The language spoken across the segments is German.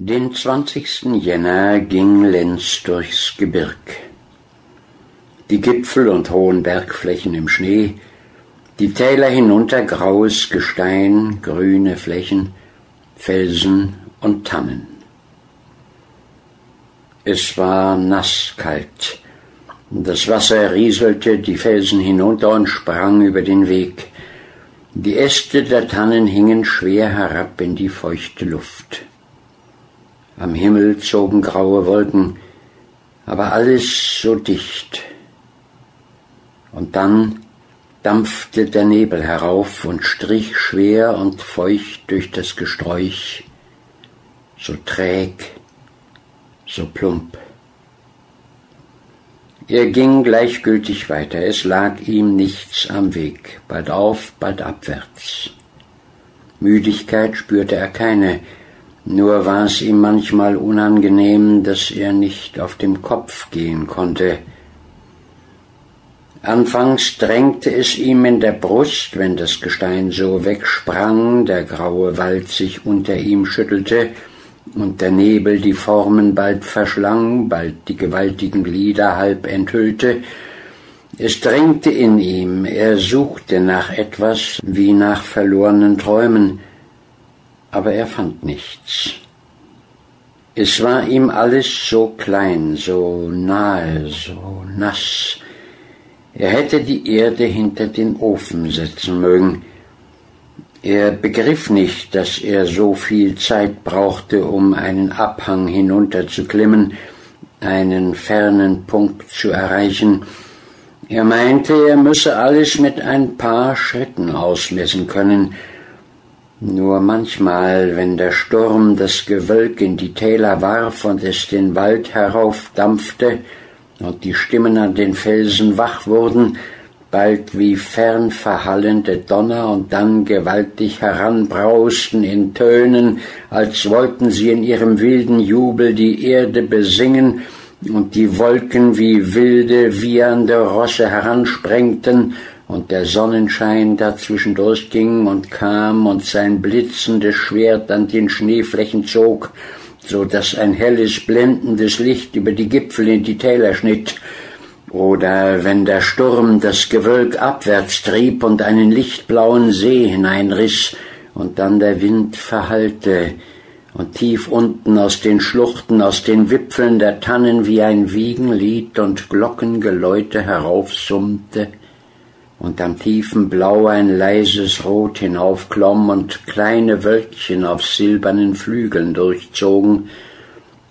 Den 20. Jänner ging Lenz durchs Gebirg. Die Gipfel und hohen Bergflächen im Schnee, die Täler hinunter graues Gestein, grüne Flächen, Felsen und Tannen. Es war nasskalt. Das Wasser rieselte die Felsen hinunter und sprang über den Weg. Die Äste der Tannen hingen schwer herab in die feuchte Luft. Am Himmel zogen graue Wolken, aber alles so dicht. Und dann dampfte der Nebel herauf und strich schwer und feucht durch das Gesträuch, so träg, so plump. Er ging gleichgültig weiter, es lag ihm nichts am Weg, bald auf, bald abwärts. Müdigkeit spürte er keine, nur war es ihm manchmal unangenehm, dass er nicht auf dem Kopf gehen konnte. Anfangs drängte es ihm in der Brust, wenn das Gestein so wegsprang, der graue Wald sich unter ihm schüttelte und der Nebel die Formen bald verschlang, bald die gewaltigen Glieder halb enthüllte. Es drängte in ihm, er suchte nach etwas wie nach verlorenen Träumen, aber er fand nichts. Es war ihm alles so klein, so nahe, so nass. Er hätte die Erde hinter den Ofen setzen mögen. Er begriff nicht, dass er so viel Zeit brauchte, um einen Abhang hinunterzuklimmen, einen fernen Punkt zu erreichen. Er meinte, er müsse alles mit ein paar Schritten ausmessen können, nur manchmal, wenn der Sturm das Gewölk in die Täler warf und es den Wald heraufdampfte und die Stimmen an den Felsen wach wurden, bald wie fern verhallende Donner und dann gewaltig heranbrausten in Tönen, als wollten sie in ihrem wilden Jubel die Erde besingen und die Wolken wie wilde, wiehernde Rosse heransprengten und der Sonnenschein dazwischen durchging und kam und sein blitzendes Schwert an den Schneeflächen zog, so dass ein helles, blendendes Licht über die Gipfel in die Täler schnitt, oder wenn der Sturm das Gewölk abwärts trieb und einen lichtblauen See hineinriss, und dann der Wind verhallte, und tief unten aus den Schluchten, aus den Wipfeln der Tannen wie ein Wiegenlied und Glockengeläute heraufsummte, und am tiefen Blau ein leises Rot hinaufklomm und kleine Wölkchen auf silbernen Flügeln durchzogen,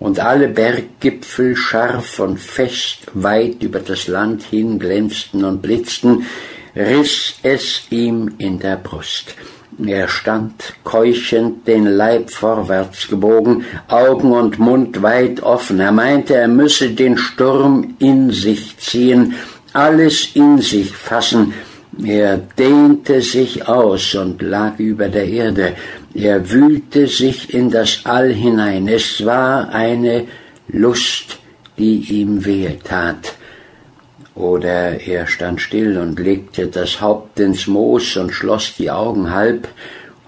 und alle Berggipfel scharf und fest weit über das Land hin glänzten und blitzten, riss es ihm in der Brust. Er stand keuchend den Leib vorwärts gebogen, Augen und Mund weit offen. Er meinte, er müsse den Sturm in sich ziehen, alles in sich fassen. Er dehnte sich aus und lag über der Erde. Er wühlte sich in das All hinein. Es war eine Lust, die ihm wehe tat. Oder er stand still und legte das Haupt ins Moos und schloss die Augen halb,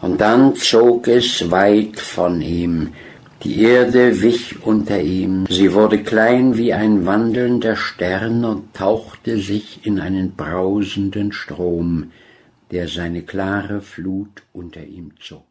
und dann zog es weit von ihm, die Erde wich unter ihm, sie wurde klein wie ein wandelnder Stern und tauchte sich in einen brausenden Strom, der seine klare Flut unter ihm zog.